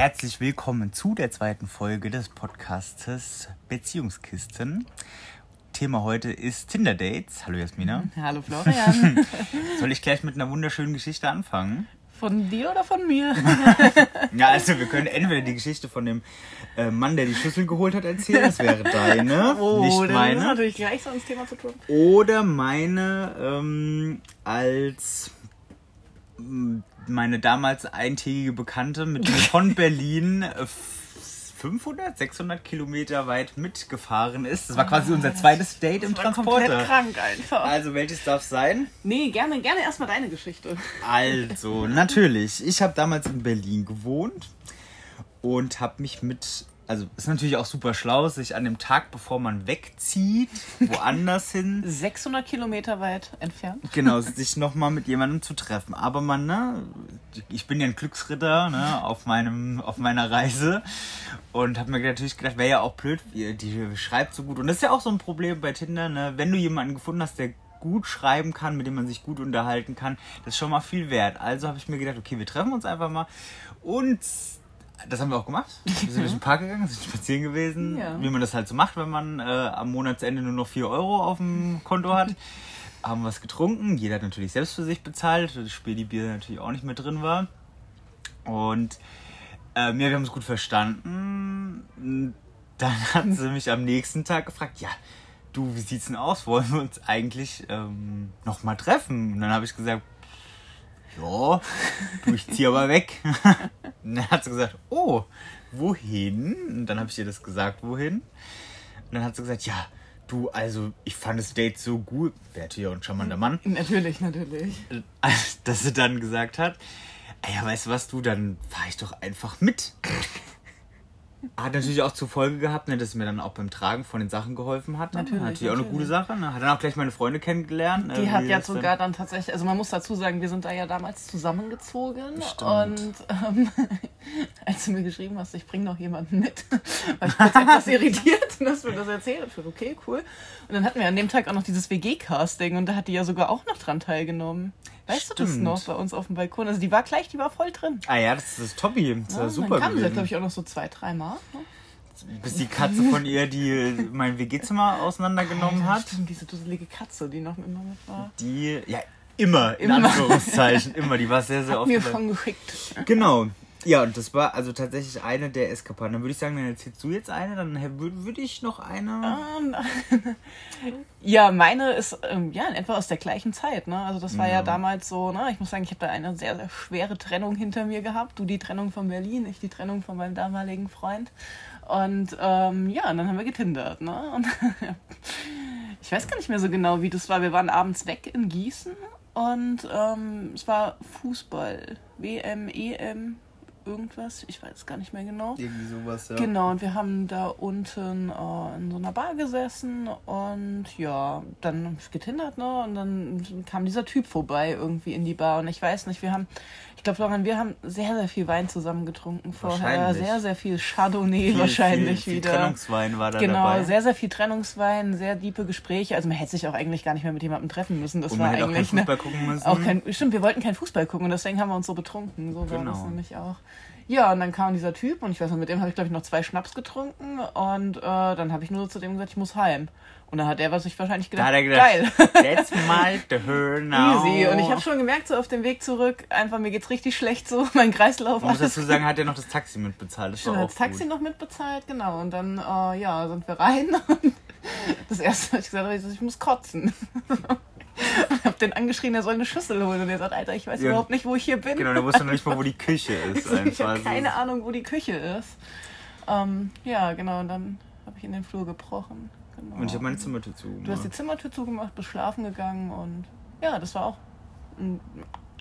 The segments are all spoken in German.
Herzlich willkommen zu der zweiten Folge des Podcastes Beziehungskisten. Thema heute ist Tinder Dates. Hallo Jasmina. Hallo Florian. Soll ich gleich mit einer wunderschönen Geschichte anfangen? Von dir oder von mir? ja, also wir können entweder die Geschichte von dem äh, Mann, der die Schlüssel geholt hat, erzählen. Das wäre deine, oh, nicht meine. Das hat natürlich gleich so ins Thema zu tun. Oder meine ähm, als meine damals eintägige Bekannte mit mir von Berlin 500, 600 Kilometer weit mitgefahren ist. Das war quasi unser zweites Date im Transporter. Komplett krank einfach. Also welches darf sein? Nee, gerne, gerne erstmal deine Geschichte. Also, natürlich. Ich habe damals in Berlin gewohnt und habe mich mit also ist natürlich auch super schlau, sich an dem Tag, bevor man wegzieht, woanders hin. 600 Kilometer weit entfernt. Genau, sich nochmal mit jemandem zu treffen. Aber man, ne, ich bin ja ein Glücksritter, ne, auf meinem, auf meiner Reise. Und habe mir natürlich gedacht, wäre ja auch blöd, die schreibt so gut. Und das ist ja auch so ein Problem bei Tinder, ne, wenn du jemanden gefunden hast, der gut schreiben kann, mit dem man sich gut unterhalten kann, das ist schon mal viel wert. Also habe ich mir gedacht, okay, wir treffen uns einfach mal. Und das haben wir auch gemacht. Wir sind durch den Park gegangen, sind spazieren gewesen, ja. wie man das halt so macht, wenn man äh, am Monatsende nur noch 4 Euro auf dem Konto hat. haben was getrunken, jeder hat natürlich selbst für sich bezahlt, das Spiel die Bier natürlich auch nicht mehr drin war. Und ähm, ja, wir haben es gut verstanden. Dann hat sie mich am nächsten Tag gefragt, ja, du, wie sieht's denn aus? Wollen wir uns eigentlich ähm, nochmal treffen? Und dann habe ich gesagt, ja, du, ich zieh aber weg. Und dann hat sie gesagt, oh, wohin? Und dann habe ich ihr das gesagt, wohin. Und dann hat sie gesagt, ja, du, also ich fand das Date so gut. Natürlich auch ein charmanter Mann. Natürlich, natürlich. Dass sie dann gesagt hat, ja, weißt du was, du, dann fahre ich doch einfach mit. Hat natürlich auch zur Folge gehabt, ne, dass es mir dann auch beim Tragen von den Sachen geholfen hat. Natürlich. Natürlich auch eine gute Sache. Ne? Hat dann auch gleich meine Freunde kennengelernt. Ne, Die hat ja sogar dann tatsächlich, also man muss dazu sagen, wir sind da ja damals zusammengezogen. Stimmt. Und ähm, als du mir geschrieben hast, ich bringe noch jemanden mit, war ich kurz etwas irritiert, dass wir das erzählt. Ich okay, cool. Und dann hatten wir an dem Tag auch noch dieses WG-Casting und da hat die ja sogar auch noch dran teilgenommen. Weißt Stimmt. du das noch bei uns auf dem Balkon? Also die war gleich, die war voll drin. Ah ja, das ist Tobi. Das ja, ist super. Dann kam sie, glaube ich, auch noch so zwei, drei Mal. Ne? Bis die Katze von ihr, die mein WG-Zimmer auseinandergenommen Alter, hat. Stimmt, diese dusselige Katze, die noch immer mit war. Die, ja, immer, in immer. Anführungszeichen, immer. Die war sehr, sehr hat oft. mir schon geschickt. Genau. Ja, und das war also tatsächlich eine der Eskapaden. Dann würde ich sagen, dann erzählst du jetzt eine, dann würde würd ich noch eine. Um, ja, meine ist ähm, ja in etwa aus der gleichen Zeit. Ne? Also das war ja. ja damals so, ne? ich muss sagen, ich habe da eine sehr, sehr schwere Trennung hinter mir gehabt. Du die Trennung von Berlin, ich die Trennung von meinem damaligen Freund. Und ähm, ja, und dann haben wir getindert. Ne? Und ich weiß gar nicht mehr so genau, wie das war. Wir waren abends weg in Gießen und ähm, es war Fußball. WM, EM, irgendwas, ich weiß gar nicht mehr genau. Irgendwie sowas, ja. Genau, und wir haben da unten äh, in so einer Bar gesessen und ja, dann getindert, ne? Und dann kam dieser Typ vorbei irgendwie in die Bar und ich weiß nicht, wir haben, ich glaube, Florian, wir haben sehr, sehr viel Wein zusammen getrunken vorher. Sehr, sehr viel Chardonnay viel, wahrscheinlich viel, wieder. Viel Trennungswein war da genau, dabei. Genau, sehr, sehr viel Trennungswein, sehr diepe Gespräche. Also man hätte sich auch eigentlich gar nicht mehr mit jemandem treffen müssen. Das und war eigentlich. Auch kein Fußball gucken müssen. Auch kein, stimmt, wir wollten keinen Fußball gucken und deswegen haben wir uns so betrunken. So war das Genau. nämlich auch. Ja, und dann kam dieser Typ und ich weiß noch, mit dem habe ich, glaube ich, noch zwei Schnaps getrunken und äh, dann habe ich nur zu dem gesagt, ich muss heim. Und dann hat er was sich wahrscheinlich Da gedacht, hat er gedacht, geil. That's my turn now. Easy. Und ich habe schon gemerkt, so auf dem Weg zurück, einfach mir geht's richtig schlecht so, mein Kreislauf. Man muss dazu sagen, hat er noch das Taxi mitbezahlt. Das Stimmt, war hat das Taxi gut. noch mitbezahlt, genau. Und dann, äh, ja, sind wir rein. Und das erste, was ich gesagt habe, ist, ich muss kotzen. Und hab den angeschrien, er soll eine Schüssel holen. Und er sagt, Alter, ich weiß Ja. überhaupt nicht, wo ich hier bin. Genau, der wusste noch nicht mal, wo die Küche ist. Ich, so, ich habe keine Ahnung, wo die Küche ist. Ähm, ja, genau. Und dann habe ich in den Flur gebrochen. Genau. Und ich habe meine Zimmertür zu. Du hast die Zimmertür zugemacht, bist schlafen gegangen und ja, das war auch ein-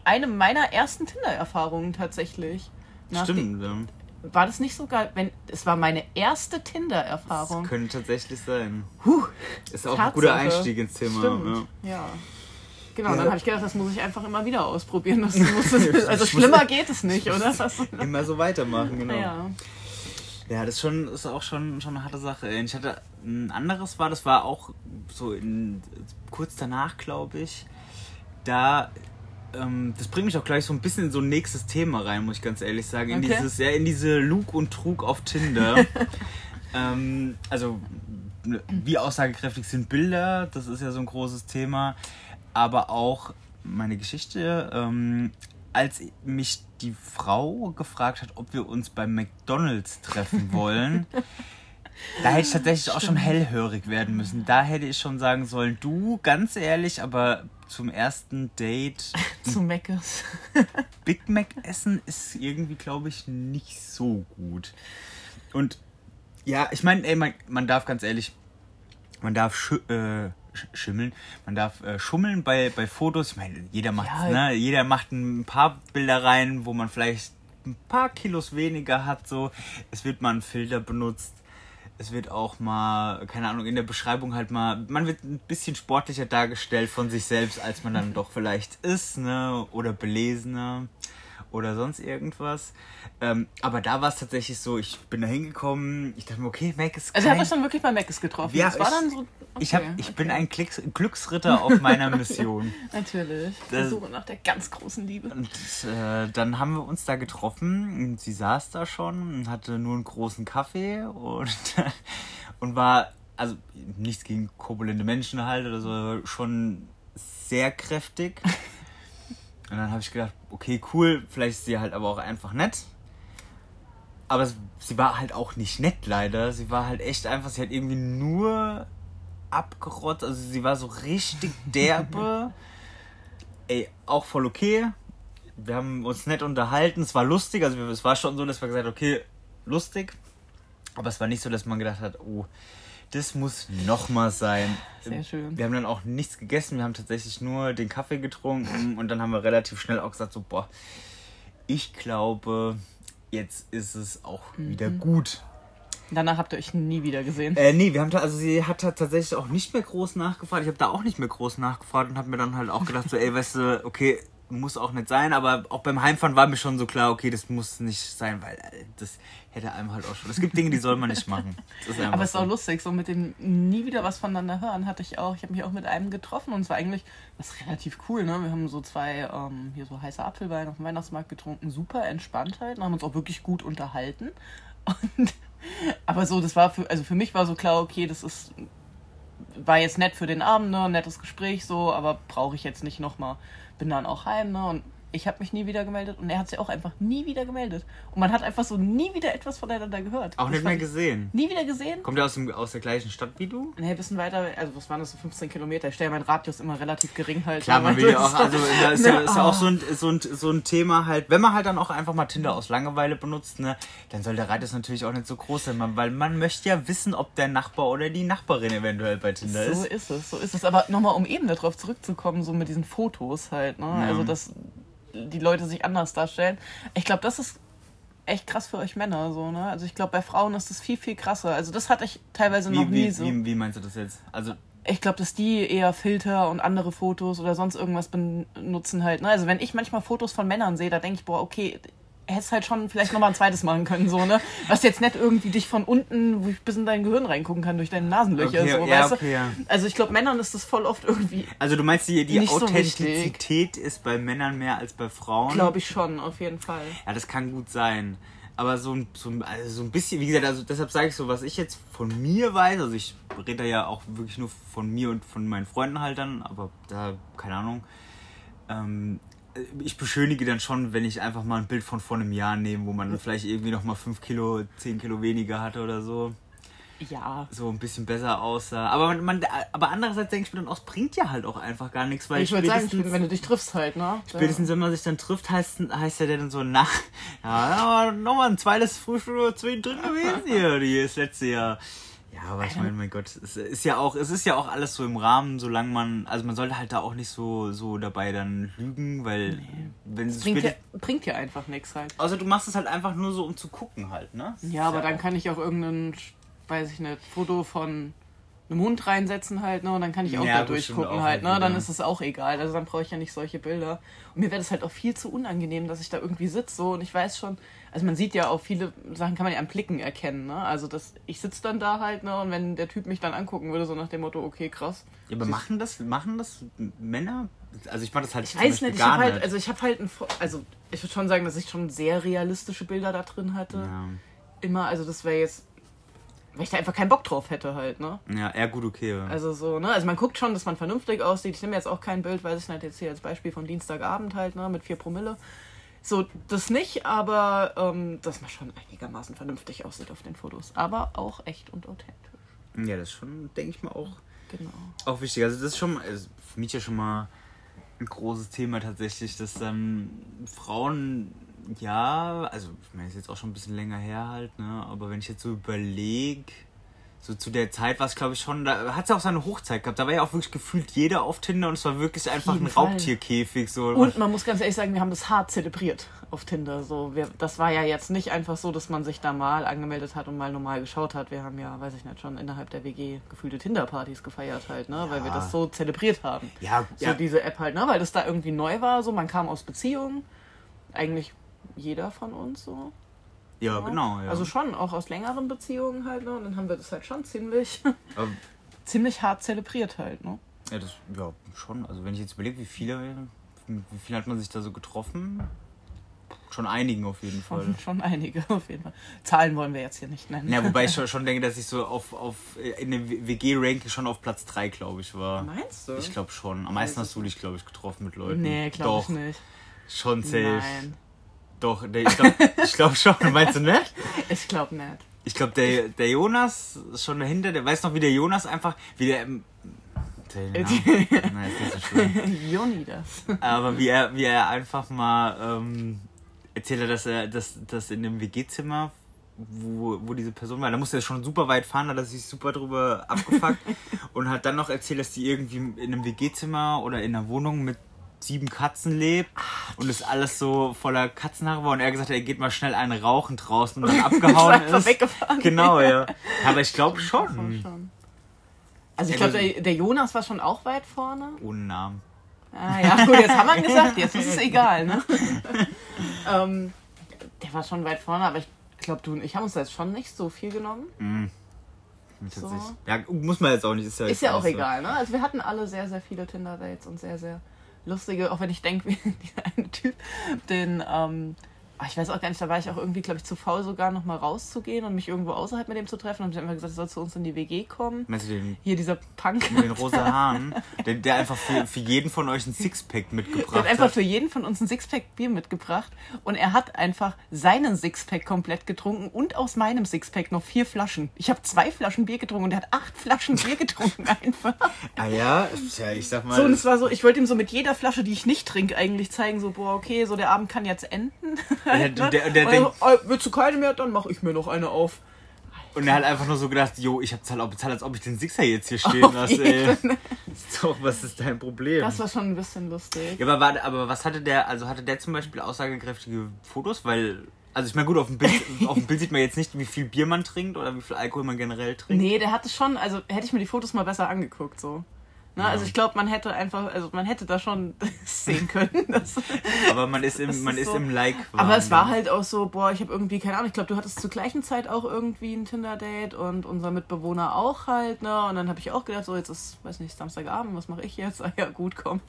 eine meiner ersten Tinder-Erfahrungen tatsächlich. Nach Stimmt, ja. War das nicht sogar, wenn es war meine erste Tinder-Erfahrung? Das könnte tatsächlich sein. Huh, Ist auch ein Tatsache. guter Einstieg ins Thema. Stimmt, ja. Genau, Ja. dann habe ich gedacht, das muss ich einfach immer wieder ausprobieren. Das muss, also schlimmer geht es nicht, oder? Ja. Immer so weitermachen, genau. Ja. Ja, das ist, schon, ist auch schon, schon eine harte Sache. Ich hatte ein anderes war, das war auch so in, kurz danach, glaube ich. Da ähm, das bringt mich auch gleich so ein bisschen in so ein nächstes Thema rein, muss ich ganz ehrlich sagen. In Okay. dieses, ja, in diese Lug und Trug auf Tinder. ähm, also, ne, wie aussagekräftig sind Bilder? Das ist ja so ein großes Thema. Aber auch meine Geschichte, ähm, als mich die Frau gefragt hat, ob wir uns beim McDonalds treffen wollen. Da hätte ich tatsächlich auch schon hellhörig werden müssen. Da hätte ich schon sagen sollen, du, ganz ehrlich, aber zum ersten Date Zu Meckes. Big Mac essen ist irgendwie, glaube ich, nicht so gut. Und ja, ich meine, ey, man, man darf ganz ehrlich, man darf äh, sch- schimmeln, man darf äh, schummeln bei, bei Fotos. Ich meine, jeder macht, Ja. ne? Jeder macht ein paar Bilder rein, wo man vielleicht ein paar Kilos weniger hat. So, es wird mal ein Filter benutzt. Es wird auch mal, keine Ahnung, in der Beschreibung halt mal, man wird ein bisschen sportlicher dargestellt von sich selbst, als man dann doch vielleicht ist, ne? Oder belesener oder sonst irgendwas. Ähm, aber da war es tatsächlich so, ich bin da hingekommen, ich dachte mir, okay, Mac ist Also, er hat dann wirklich bei Meckes getroffen. Ja, das war ich- dann so. ich, hab, okay, ich okay. bin ein Klicks Glücksritter auf meiner Mission. Natürlich. Das- Suche nach der ganz großen Liebe. Und äh, dann haben wir uns da getroffen und sie saß da schon und hatte nur einen großen Kaffee und, und war, also nichts gegen korpulente Menschen halt oder so, schon sehr kräftig. Und dann habe ich gedacht, okay, cool, vielleicht ist sie halt aber auch einfach nett. Aber sie war halt auch nicht nett leider. Sie war halt echt einfach, sie hat irgendwie nur abgerotzt. Also sie war so richtig derbe. Ey, auch voll okay. Wir haben uns nett unterhalten. Es war lustig. Also es war schon so, dass wir gesagt haben, okay, lustig. Aber es war nicht so, dass man gedacht hat, oh, das muss noch mal sein. Sehr schön. Wir haben dann auch nichts gegessen. Wir haben tatsächlich nur den Kaffee getrunken. Und dann haben wir relativ schnell auch gesagt, so, boah, ich glaube, jetzt ist es auch wieder gut. Danach habt ihr euch nie wieder gesehen. Äh, nee, wir haben da, also sie hat tatsächlich auch nicht mehr groß nachgefragt. Ich habe da auch nicht mehr groß nachgefragt und habe mir dann halt auch gedacht, so, ey, weißt du, okay, muss auch nicht sein, aber auch beim Heimfahren war mir schon so klar, okay, das muss nicht sein, weil äh, das hätte einem halt auch schon. Es gibt Dinge, die soll man nicht machen. Aber es ist so. auch lustig, so mit dem nie wieder was voneinander hören hatte ich auch. Ich habe mich auch mit einem getroffen und es war eigentlich das ist relativ cool, ne? Wir haben so zwei, ähm, hier so heiße Apfelwein auf dem Weihnachtsmarkt getrunken, super entspannt halt und haben uns auch wirklich gut unterhalten. Und, aber so, das war für, also für mich war so klar, okay, das ist, war jetzt nett für den Abend, ne? Nettes Gespräch so, aber brauche ich jetzt nicht nochmal. Bin dann auch heim, ne? Und ich habe mich nie wieder gemeldet und er hat sich auch einfach nie wieder gemeldet. Und man hat einfach so nie wieder etwas voneinander gehört. Auch Das nicht mehr gesehen. Nie wieder gesehen? Kommt er aus, dem, aus der gleichen Stadt wie du? Nee, ein bisschen weiter, also was waren das so 15 Kilometer? Ich stelle meinen Radius immer relativ gering halt. Klar, man ne, will ja auch, das also da ist ja, Ne, ist ja auch so ein, so, ein, so ein Thema halt, wenn man halt dann auch einfach mal Tinder aus Langeweile benutzt, ne, dann soll der Radius natürlich auch nicht so groß sein, man- weil man möchte ja wissen, ob der Nachbar oder die Nachbarin eventuell bei Tinder So ist. ist es, so ist es. Aber nochmal, um eben darauf zurückzukommen, so mit diesen Fotos halt, ne? Also, dass die Leute sich anders darstellen. Ich glaube, das ist echt krass für euch Männer, so, ne? Also, ich glaube, bei Frauen ist das viel, viel krasser. Also, das hatte ich teilweise noch Wie, nie wie, so. wie, wie meinst du das jetzt? Also, Ich glaube, dass die eher Filter und andere Fotos oder sonst irgendwas benutzen halt. Ne? Also wenn ich manchmal Fotos von Männern sehe, da denke ich, boah, okay, hättest halt schon vielleicht nochmal ein zweites machen können, so, ne? Was jetzt nicht irgendwie dich von unten, bis in dein Gehirn reingucken kann, durch deine Nasenlöcher, Okay, so, ja, weißt okay, ja. Also ich glaube, Männern ist das voll oft irgendwie, also du meinst, die, die Nicht so Authentizität ist bei Männern mehr als bei Frauen? glaube ich schon, auf jeden Fall. Ja, das kann gut sein. Aber so ein, so ein, also so ein bisschen, wie gesagt, also deshalb sage ich so, was ich jetzt von mir weiß, also ich rede da ja auch wirklich nur von mir und von meinen Freunden halt dann, aber da, keine Ahnung. Ähm, ich beschönige dann schon, wenn ich einfach mal ein Bild von vor einem Jahr nehme, wo man vielleicht irgendwie noch mal 5 Kilo, 10 Kilo weniger hatte oder so. Ja. So ein bisschen besser aussah. Aber man, aber andererseits denke ich mir dann auch, es bringt ja halt auch einfach gar nichts, weil Ich würde sagen, wenn du dich triffst halt, ne? Spätestens wenn man sich dann trifft, heißt, heißt ja der dann so, na, ja, nochmal ein zweites Frühstück zwischendrin gewesen hier, die das letzte Jahr. Ja, aber ich meine, mein Gott, es ist ja auch, es ist ja auch alles so im Rahmen, solange man, also man sollte halt da auch nicht so, so dabei dann lügen, weil wenn es bringt, ja, bringt ja einfach nichts halt. außer du machst es halt einfach nur so, um zu gucken halt, ne? Ja, ist aber dann kann ich auch irgendein, weiß ich nicht, Foto von einen Hund reinsetzen halt, ne? Und dann kann ich auch Ja, da durchgucken auch halt, ne? wieder. Dann ist es auch egal. Also dann brauche ich ja nicht solche Bilder. Und mir wäre das halt auch viel zu unangenehm, dass ich da irgendwie sitze so und ich weiß schon, also man sieht ja auch viele Sachen kann man ja am Blicken erkennen, ne? Also das, ich sitze dann da halt, ne? Und wenn der Typ mich dann angucken würde, so nach dem Motto, okay, krass. Ja, aber machen das, machen das Männer? Also ich mache das halt Ich weiß nicht, ich habe halt, also ich habe halt ein, also ich würde schon sagen, dass ich schon sehr realistische Bilder da drin hatte. ja. Immer, also das wäre jetzt, weil ich da einfach keinen Bock drauf hätte halt, ne? ja, eher gut, okay. ja. Also so, ne? Also man guckt schon, dass man vernünftig aussieht. Ich nehme jetzt auch kein Bild, weiß ich nicht, jetzt hier als Beispiel von Dienstagabend halt, ne? Mit 4 Promille. So, das nicht, aber ähm, dass man schon einigermaßen vernünftig aussieht auf den Fotos. Aber auch echt und authentisch. ja, das ist schon, denke ich mal, auch, Genau. auch wichtig. Also das ist schon, also für mich ja schon mal ein großes Thema tatsächlich, dass dann Frauen, ja, also ich meine, ist jetzt auch schon ein bisschen länger her halt, ne? Aber wenn ich jetzt so überlege, so zu der Zeit war es, glaube ich, schon, da hat es ja auch seine Hochzeit gehabt. Da war ja auch wirklich gefühlt jeder auf Tinder und es war wirklich einfach ein Fall. Raubtierkäfig. So. Und man muss ganz ehrlich sagen, wir haben das hart zelebriert auf Tinder. So, wir, das war ja jetzt nicht einfach so, dass man sich da mal angemeldet hat und mal normal geschaut hat. Wir haben ja, weiß ich nicht, schon innerhalb der WG gefühlte Tinder-Partys gefeiert halt, ne? Weil wir das so zelebriert haben. ja, So ja, diese App halt, ne? Weil das da irgendwie neu war. So, man kam aus Beziehungen. Eigentlich jeder von uns so. ja, genau. Ja. Also schon auch aus längeren Beziehungen halt, ne? Und dann haben wir das halt schon ziemlich, Aber ziemlich hart zelebriert halt, ne? Ja, das, ja, schon. Also wenn ich jetzt überlege, wie viele, wie viel hat man sich da so getroffen? Schon einigen auf jeden Fall. Schon, schon einige auf jeden Fall. Zahlen wollen wir jetzt hier nicht nennen. Ja, wobei ich schon, schon denke, dass ich so auf, auf in dem WG-Ranking schon auf Platz 3, glaube ich, war. Meinst du? Ich glaube schon. Am meisten hast du dich, glaube ich, getroffen mit Leuten. Nee, glaube ich nicht. Schon safe. Nein, Doch, der, ich glaube glaub schon. Meinst du nicht? ich glaube nicht. Ich glaube, der, der Jonas ist schon dahinter. Der weiß noch, wie der Jonas einfach, wie der. ähm, nein, ist nicht so schlimm. Joni das. Aber wie er, wie er einfach mal ähm, erzählt hat, dass er dass, dass in dem WG-Zimmer, wo, wo diese Person war, da musste er schon super weit fahren, da hat er sich super drüber abgefuckt und hat dann noch erzählt, dass die irgendwie in einem WG-Zimmer oder in einer Wohnung mit sieben Katzen lebt und es alles so voller Katzenhaare war und er gesagt hat, er geht mal schnell einen rauchen draußen und dann abgehauen ist. weggefahren. Genau, ja. Aber ich glaube schon. schon. Also ich glaube, der, der Jonas war schon auch weit vorne. Ohne Namen. Ah ja, gut, jetzt haben wir ihn gesagt, jetzt ist es egal, ne? ähm, der war schon weit vorne, aber ich glaube, du und ich haben uns da jetzt schon nicht so viel genommen. Mhm. So. Ja, muss man jetzt auch nicht. Ist ja, Ist ja auch so. egal, ne? Also wir hatten alle sehr, sehr viele Tinder-Dates und sehr, sehr lustige, auch wenn ich denke, wie dieser eine Typ, den, ähm, ich weiß auch gar nicht, da war ich auch irgendwie, glaube ich, zu faul sogar noch mal rauszugehen und mich irgendwo außerhalb mit dem zu treffen. Und ich einfach gesagt, soll zu uns in die WG kommen. Meinst du den Hier dieser Punk. mit den rosa Haaren, der, der einfach für, für jeden von euch ein Sixpack mitgebracht Der hat einfach hat. für jeden von uns ein Sixpack Bier mitgebracht und er hat einfach seinen Sixpack komplett getrunken und aus meinem Sixpack noch vier Flaschen. Ich habe zwei Flaschen Bier getrunken und er hat acht Flaschen Bier getrunken einfach. Ah ja, ja, ich sag mal. So, und es war so, ich wollte ihm so mit jeder Flasche, die ich nicht trinke, eigentlich zeigen, so, boah, okay, so der Abend kann jetzt enden. der, der, der, der Und denkt, "Ah, willst du keine mehr? Dann mache ich mir noch eine auf. und er hat einfach nur so gedacht, jo, ich hab bezahlt, auch bezahlt, als ob ich den Sixer jetzt hier stehen lasse, ey. jeden. Ist doch, was ist dein Problem? Das war schon ein bisschen lustig. ja, aber, warte, aber was hatte der, also hatte der zum Beispiel aussagekräftige Fotos? Weil, also ich meine, gut, auf dem, Bild, auf dem Bild sieht man jetzt nicht, wie viel Bier man trinkt oder wie viel Alkohol man generell trinkt. Nee, der hatte schon, also hätte ich mir die Fotos mal besser angeguckt, so. Ne? Also ich glaube, man hätte einfach, also man hätte da schon sehen können. Dass, Aber man ist im, man ist ist so- im like aber es war halt auch so, boah, ich habe irgendwie, keine Ahnung, ich glaube, du hattest zur gleichen Zeit auch irgendwie ein Tinder-Date und unser Mitbewohner auch halt, ne? Und dann habe ich auch gedacht, so, jetzt ist, weiß nicht, Samstagabend, was mache ich jetzt? Ah ja, gut, komm.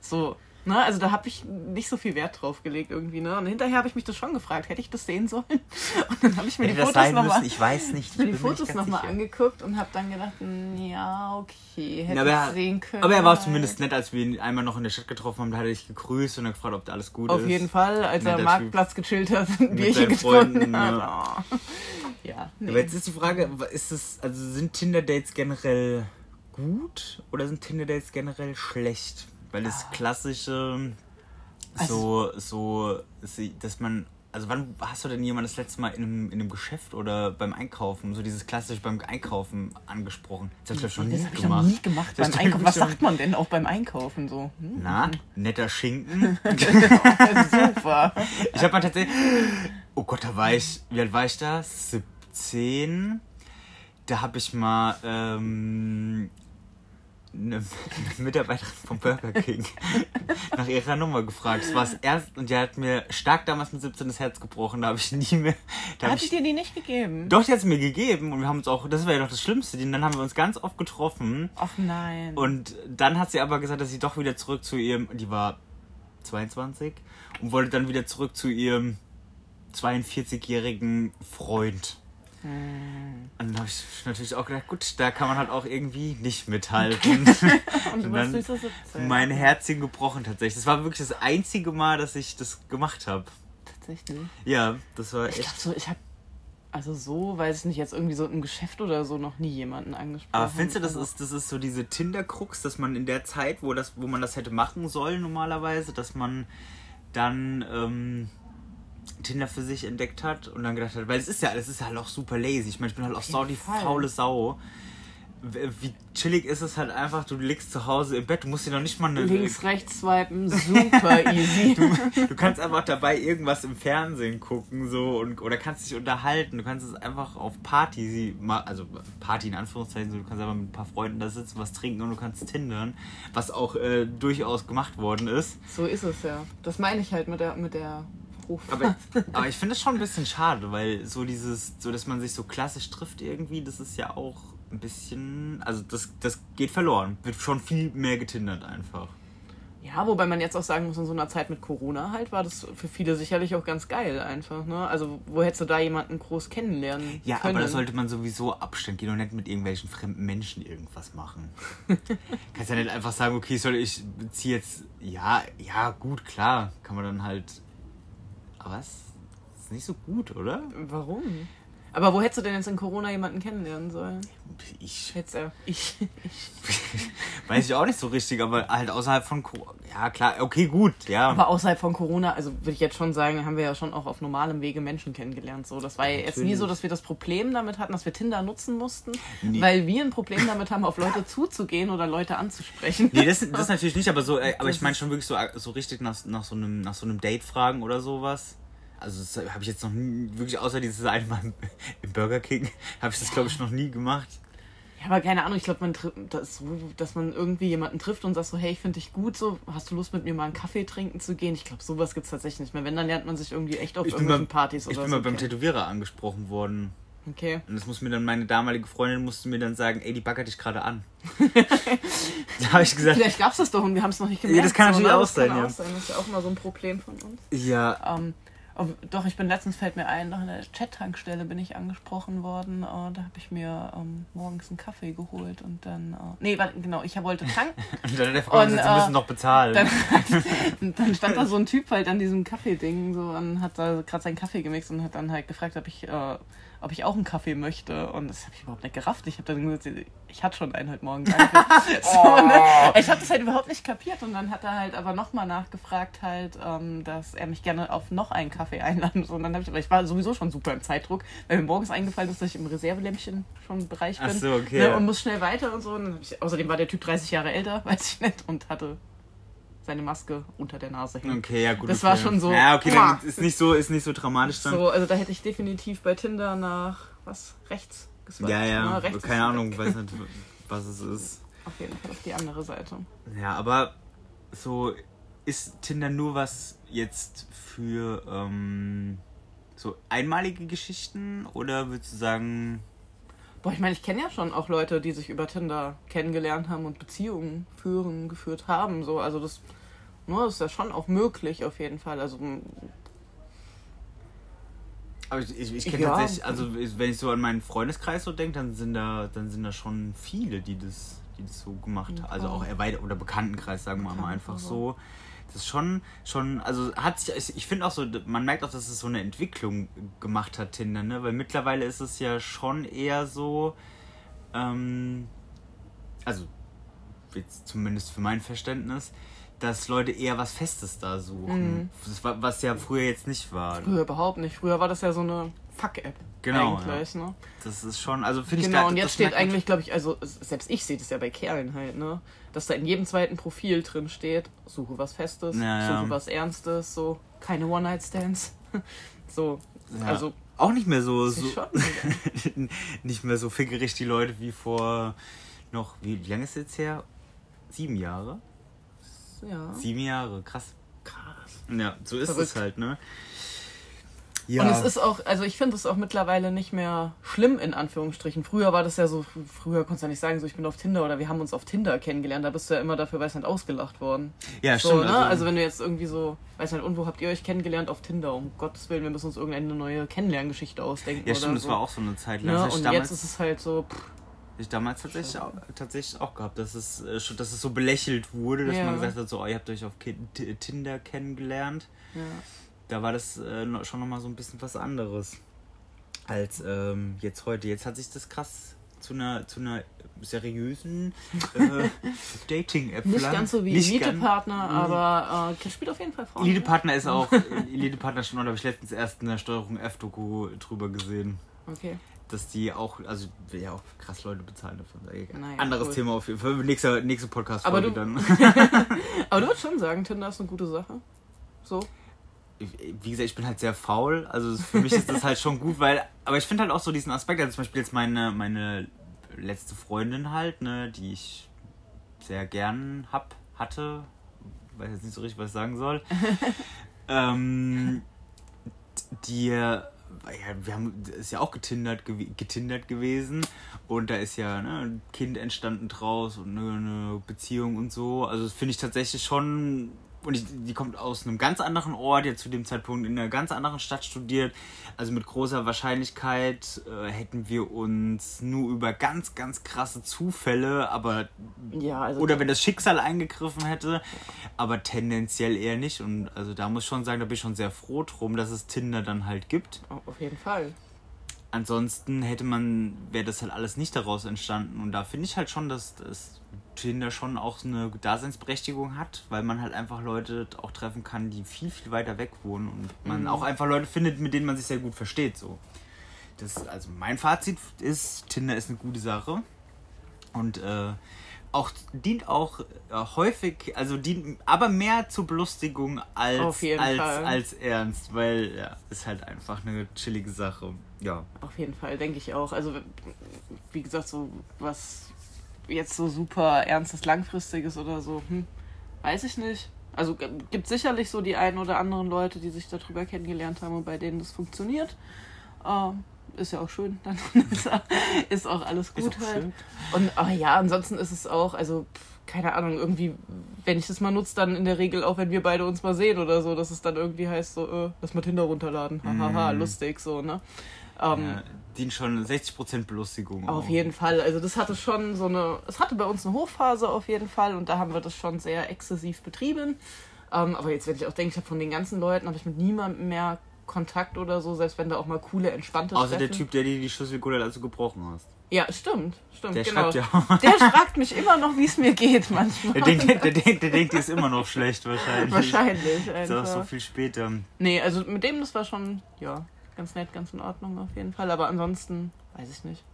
So, ne? Also da habe ich nicht so viel Wert drauf gelegt irgendwie, ne? Und hinterher habe ich mich das schon gefragt, hätte ich das sehen sollen? Und dann habe ich mir Hätte die das Fotos sein nochmal müssen? Ich weiß nicht. Ich mir die Fotos nochmal angeguckt und habe dann gedacht, ja, okay, hätte Ja, aber, ich er, sehen können. aber er war zumindest nett, als wir ihn einmal noch in der Stadt getroffen haben. Da hat er dich gegrüßt und er gefragt, ob da alles gut Auf ist. jeden Fall, als er am Marktplatz gechillt hat, ein Mit Bierchen getrunken Freunden, hat. Oh. Ja, nee. Aber jetzt ist die Frage, ist es, also sind Tinder-Dates generell gut oder sind Tinder-Dates generell schlecht? Weil Ah. das klassische, Also so, so, dass man, also wann hast du denn jemand das letzte Mal in einem, in einem Geschäft oder beim Einkaufen, so dieses klassische beim Einkaufen angesprochen? Das hab ich schon nie das habe ich gemacht. noch nie gemacht Das beim Einkaufen. Was sagt man denn auch beim Einkaufen so? Hm? Na, netter Schinken. Super. Ich habe mal tatsächlich. Oh Gott, da war ich. Wie alt war ich da? 17. da habe ich mal ähm, eine, eine Mitarbeiterin vom Burger King nach ihrer Nummer gefragt. Das war das erste und die hat mir stark damals mit 17 das Herz gebrochen. Da habe ich nie mehr. Da Hat sie ich, dir die nicht gegeben? doch, die hat es mir gegeben und wir haben uns auch, das war ja doch das Schlimmste, und dann haben wir uns ganz oft getroffen. Ach nein. Und dann hat sie aber gesagt, dass sie doch wieder zurück zu ihrem, die war 22 und wollte dann wieder zurück zu ihrem 42-jährigen Freund. Hm. Und dann habe ich natürlich auch gedacht, gut, da kann man halt auch irgendwie nicht mithalten. Und du und dann süßer 17. mein Herzchen gebrochen tatsächlich. Das war wirklich das einzige Mal, dass ich das gemacht habe. Tatsächlich. Ja, das war Ich echt. glaube so, ich habe also so, weiß ich nicht, jetzt irgendwie so im Geschäft oder so noch nie jemanden angesprochen. Aber findest du, das Also- ist, das ist so diese Tinder-Krux, dass man in der Zeit, wo, das, wo man das hätte machen sollen normalerweise, dass man dann ähm, Tinder für sich entdeckt hat und dann gedacht hat, weil es ist ja, es ist ja halt auch super lazy. Ich meine, ich bin halt auch so die faule Sau. Wie chillig ist es halt einfach, du liegst zu Hause im Bett, du musst dir noch nicht mal eine... Links, rechts swipen, super easy. Du kannst einfach dabei irgendwas im Fernsehen gucken so und oder kannst dich unterhalten. Du kannst es einfach auf Party, also Party in Anführungszeichen, so, du kannst einfach mit ein paar Freunden da sitzen, was trinken und du kannst tindern, was auch äh, durchaus gemacht worden ist. so ist es ja. Das meine ich halt mit der mit der Hochfahrt. Aber, aber ich finde es schon ein bisschen schade, weil so dieses, so dass man sich so klassisch trifft irgendwie, das ist ja auch ein bisschen, also das, das geht verloren. Wird schon viel mehr getindert einfach. Ja, wobei man jetzt auch sagen muss, in so einer Zeit mit Corona halt war das für viele sicherlich auch ganz geil einfach, ne? Also wo hättest du da jemanden groß kennenlernen Ja, können? aber da sollte man sowieso Abstand gehen und nicht mit irgendwelchen fremden Menschen irgendwas machen. Kannst ja nicht einfach sagen, okay, soll ich ziehe jetzt. Ja, ja, gut, klar. Kann man dann halt. Aber es ist nicht so gut, oder? Warum? Aber wo hättest du denn jetzt in Corona jemanden kennenlernen sollen? Ich Jetzt äh, ich, ich. weiß ich auch nicht so richtig, aber halt außerhalb von. Co ja, klar, okay, gut, ja. Aber außerhalb von Corona, also würde ich jetzt schon sagen, haben wir ja schon auch auf normalem Wege Menschen kennengelernt. So, das war ja jetzt nie so, dass wir das Problem damit hatten, dass wir Tinder nutzen mussten, Nee. weil wir ein Problem damit haben, auf Leute zuzugehen oder Leute anzusprechen. Nee, das, das natürlich nicht, aber so, äh, aber Das ich meine schon wirklich so, so richtig nach, nach, so einem, nach so einem Date fragen oder sowas. Also das habe ich jetzt noch nie, wirklich außer dieses einmal im, im Burger King, habe ich das glaube ich noch nie gemacht. Ja, aber keine Ahnung, ich glaube, man das so, dass man irgendwie jemanden trifft und sagt so, hey, ich finde dich gut, so, hast du Lust mit mir mal einen Kaffee trinken zu gehen? Ich glaube, sowas gibt's tatsächlich nicht mehr. Wenn, dann lernt man sich irgendwie echt auf Ich bin, irgendwelchen mal, Partys ich oder bin so. mal beim kennen. Tätowierer angesprochen worden. Okay. Und das muss mir dann meine damalige Freundin musste mir dann sagen, ey, die baggert dich gerade an. da habe ich gesagt, Vielleicht gab's das doch und wir haben es noch nicht gemerkt. das kann so, natürlich ne? auch das kann sein, ja. Auch sein. Das ist ja auch mal so ein Problem von uns. ja, Ähm, aber doch, ich bin letztens, fällt mir ein, nach einer Chat-Tankstelle bin ich angesprochen worden. Äh, da habe ich mir ähm, morgens einen Kaffee geholt und dann. Äh, nee, warte, genau, ich wollte tanken. und dann der Frau Und, sie äh, müssen noch bezahlen. dann, dann stand da so ein Typ halt an diesem Kaffeeding so und hat da gerade seinen Kaffee gemixt und hat dann halt gefragt, ob ich, äh, ob ich auch einen Kaffee möchte. Und das habe ich überhaupt nicht gerafft. Ich habe dann gesagt, ich hatte schon einen heute Morgen. Danke. so, ne? Ich habe das halt überhaupt nicht kapiert. Und dann hat er halt aber nochmal nachgefragt, halt, ähm, dass er mich gerne auf noch einen Kaffee einladen soll. Und dann habe ich, aber ich war sowieso schon super im Zeitdruck, weil mir morgens eingefallen ist, dass ich im Reservelämpchen schon Bereich bin. Ach so, okay, Ne? Und muss schnell weiter und so. Und ich, außerdem war der Typ 30 Jahre älter, weiß ich nicht, und hatte seine Maske unter der Nase hängen. okay, ja gut. Das okay. war schon so- Ja, okay, dann ist nicht so, ist nicht so dramatisch dann. So, also da hätte ich definitiv bei Tinder nach was rechts geswiped. ja, ja, ne? rechts keine Ahnung, weiß nicht, was es ist. Auf jeden Fall auf die andere Seite. Ja, aber so ist Tinder nur was jetzt für ähm, so einmalige Geschichten oder würdest du sagen, Boah, ich meine, ich kenne ja schon auch Leute, die sich über Tinder kennengelernt haben und Beziehungen führen, geführt haben. So, also das, ne, das ist ja schon auch möglich auf jeden Fall. Also aber ich, ich, ich kenne Ja. tatsächlich, also wenn ich so an meinen Freundeskreis so denke, dann sind da, dann sind da schon viele, die das, die das so gemacht haben. Also auch erweitert oder Bekanntenkreis, sagen wir mal einfach so. Das ist schon, schon, also hat sich, ich- finde auch so, man merkt auch, dass es so eine Entwicklung gemacht hat, Tinder, ne? Weil mittlerweile ist es ja schon eher so, ähm, also jetzt zumindest für mein Verständnis, dass Leute eher was Festes da suchen. Mhm. War, was ja früher jetzt nicht war. früher überhaupt nicht. Früher war das ja so eine Fuck-App. Genau, Eigentlich, ne? Das ist schon, also finde ich Genau, und jetzt steht eigentlich, glaube ich, also selbst ich sehe das ja bei Kerlen halt, ne? Dass da in jedem zweiten Profil drin steht, suche was Festes, Ja, ja. suche was Ernstes, so keine One-Night-Stands. So. Ja. Also, Auch nicht mehr so, so nicht mehr so fickerig die Leute wie vor noch, wie, wie lange ist es jetzt her? Sieben Jahre? ja. Sieben Jahre, krass. Krass. Ja, so ist Verrückt. es halt, ne? Ja, Und es ist auch, also ich finde es auch mittlerweile nicht mehr schlimm, in Anführungsstrichen. Früher war das ja so, früher konntest du ja nicht sagen, so ich bin auf Tinder oder wir haben uns auf Tinder kennengelernt. Da bist du ja immer dafür, weiß nicht, ausgelacht worden. ja So, stimmt. ne? also, also, wenn du jetzt irgendwie so, weiß nicht, und wo habt ihr euch kennengelernt? Auf Tinder. Um Gottes Willen, wir müssen uns irgendeine neue Kennenlerngeschichte ausdenken. ja, stimmt, das so. war auch so eine Zeit lang. Ne? Das hab ich Und damals, jetzt ist es halt so, pff, ich damals tatsächlich auch, tatsächlich auch gehabt, dass es, äh, dass es so belächelt wurde, dass Ja. man gesagt hat, so, oh, ihr habt euch auf Tinder kennengelernt. ja. Da war das äh, schon nochmal so ein bisschen was anderes als ähm, jetzt heute. Jetzt hat sich das krass zu einer, zu einer seriösen äh, Dating-App Nicht ganz so wie Elite-Partner, aber äh, spielt auf jeden Fall Frauen. Elite-Partner ist auch, Elite-Partner schon, da habe ich letztens erst in der Steuerung F-Doku drüber gesehen. Okay. Dass die auch, also ja auch krass Leute bezahlen. Egal. Naja, Anderes cool. Thema auf jeden Fall. Nächste, nächste Podcast-Folge dann. Aber du würdest schon sagen, Tinder ist eine gute Sache. So. Wie gesagt, ich bin halt sehr faul. Also für mich ist das halt schon gut, weil. Aber ich finde halt auch so diesen Aspekt, also zum Beispiel jetzt meine, meine letzte Freundin halt, ne, die ich sehr gern hab, hatte. Weiß jetzt nicht so richtig, was ich sagen soll. ähm, die. äh, Ja, wir haben, ist ja auch getindert, getindert gewesen und da ist ja ne, ein Kind entstanden draus und eine, eine Beziehung und so. Also das finde ich tatsächlich schon und ich, die kommt aus einem ganz anderen Ort, jetzt zu dem Zeitpunkt in einer ganz anderen Stadt studiert. Also mit großer Wahrscheinlichkeit äh, hätten wir uns nur über ganz, ganz krasse Zufälle, aber Ja, also. oder wenn das Schicksal eingegriffen hätte, aber tendenziell eher nicht. Und also da muss ich schon sagen, da bin ich schon sehr froh drum, dass es Tinder dann halt gibt. auf jeden Fall. Ansonsten hätte man, wäre das halt alles nicht daraus entstanden. Und da finde ich halt schon, dass das Tinder schon auch eine Daseinsberechtigung hat, weil man halt einfach Leute auch treffen kann, die viel, viel weiter weg wohnen und man Mhm. auch einfach Leute findet, mit denen man sich sehr gut versteht. So. Das, also mein Fazit ist, Tinder ist eine gute Sache. Und äh, auch dient auch äh, häufig, also dient aber mehr zur Belustigung als, als, Fall. als ernst, weil ja, ist halt einfach eine chillige Sache. Ja. Auf jeden Fall, denke ich auch. Also, wie gesagt, so was jetzt so super ernstes, langfristiges oder so, hm, weiß ich nicht. Also gibt sicherlich so die einen oder anderen Leute, die sich darüber kennengelernt haben und bei denen das funktioniert. Ähm, ist ja auch schön, dann ist, auch- alles gut auch halt. schön. Und ah ja, ansonsten ist es auch, also keine Ahnung, irgendwie, wenn ich das mal nutze, dann in der Regel auch, wenn wir beide uns mal sehen oder so, dass es dann irgendwie heißt, so, äh, lass mal Tinder runterladen. Hahaha, Mhm. lustig, so, ne? Ähm, Ja, dient schon 60% Belustigung. auf auch. jeden Fall. Also das hatte schon so eine, es hatte bei uns eine Hochphase auf jeden Fall und da haben wir das schon sehr exzessiv betrieben. Ähm, aber jetzt, wenn ich auch denke, ich habe von den ganzen Leuten habe ich mit niemandem mehr Kontakt oder so, selbst wenn da auch mal coole, entspannte Außer der Treffen- Typ, der dir die Schlüsselgurte also gebrochen hast. Ja, stimmt, stimmt, Der genau. schreibt ja auch. Der fragt mich immer noch, wie es mir geht manchmal. Der denkt, der, denkt, der denkt, die ist immer noch schlecht wahrscheinlich. Wahrscheinlich Ist auch so einfach. viel später. Nee, also mit dem, das war schon, ja, ganz nett, ganz in Ordnung auf jeden Fall. Aber ansonsten, weiß ich nicht.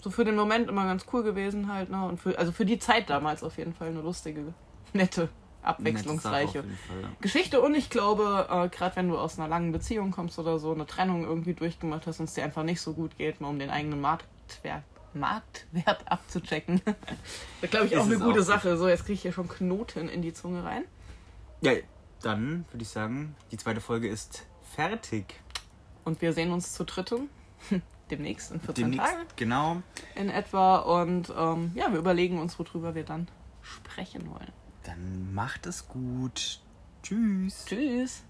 So für den Moment immer ganz cool gewesen halt, ne? Und für, also für die Zeit damals auf jeden Fall eine lustige, nette, abwechslungsreiche Fall, ja. Geschichte. Und ich glaube, äh, gerade wenn du aus einer langen Beziehung kommst oder so, eine Trennung irgendwie durchgemacht hast und es dir einfach nicht so gut geht, mal um den eigenen Marktwert, Marktwert abzuchecken. das glaube ich auch Ist eine gute auch. Sache. So, jetzt kriege ich hier schon Knoten in die Zunge rein. Ja, dann würde ich sagen, die zweite Folge ist fertig. Und wir sehen uns zu drittem. Demnächst in 14 Demnächst, Tagen genau. in etwa. Und ähm, ja, wir überlegen uns, worüber wir dann sprechen wollen. Dann macht es gut. Tschüss. Tschüss.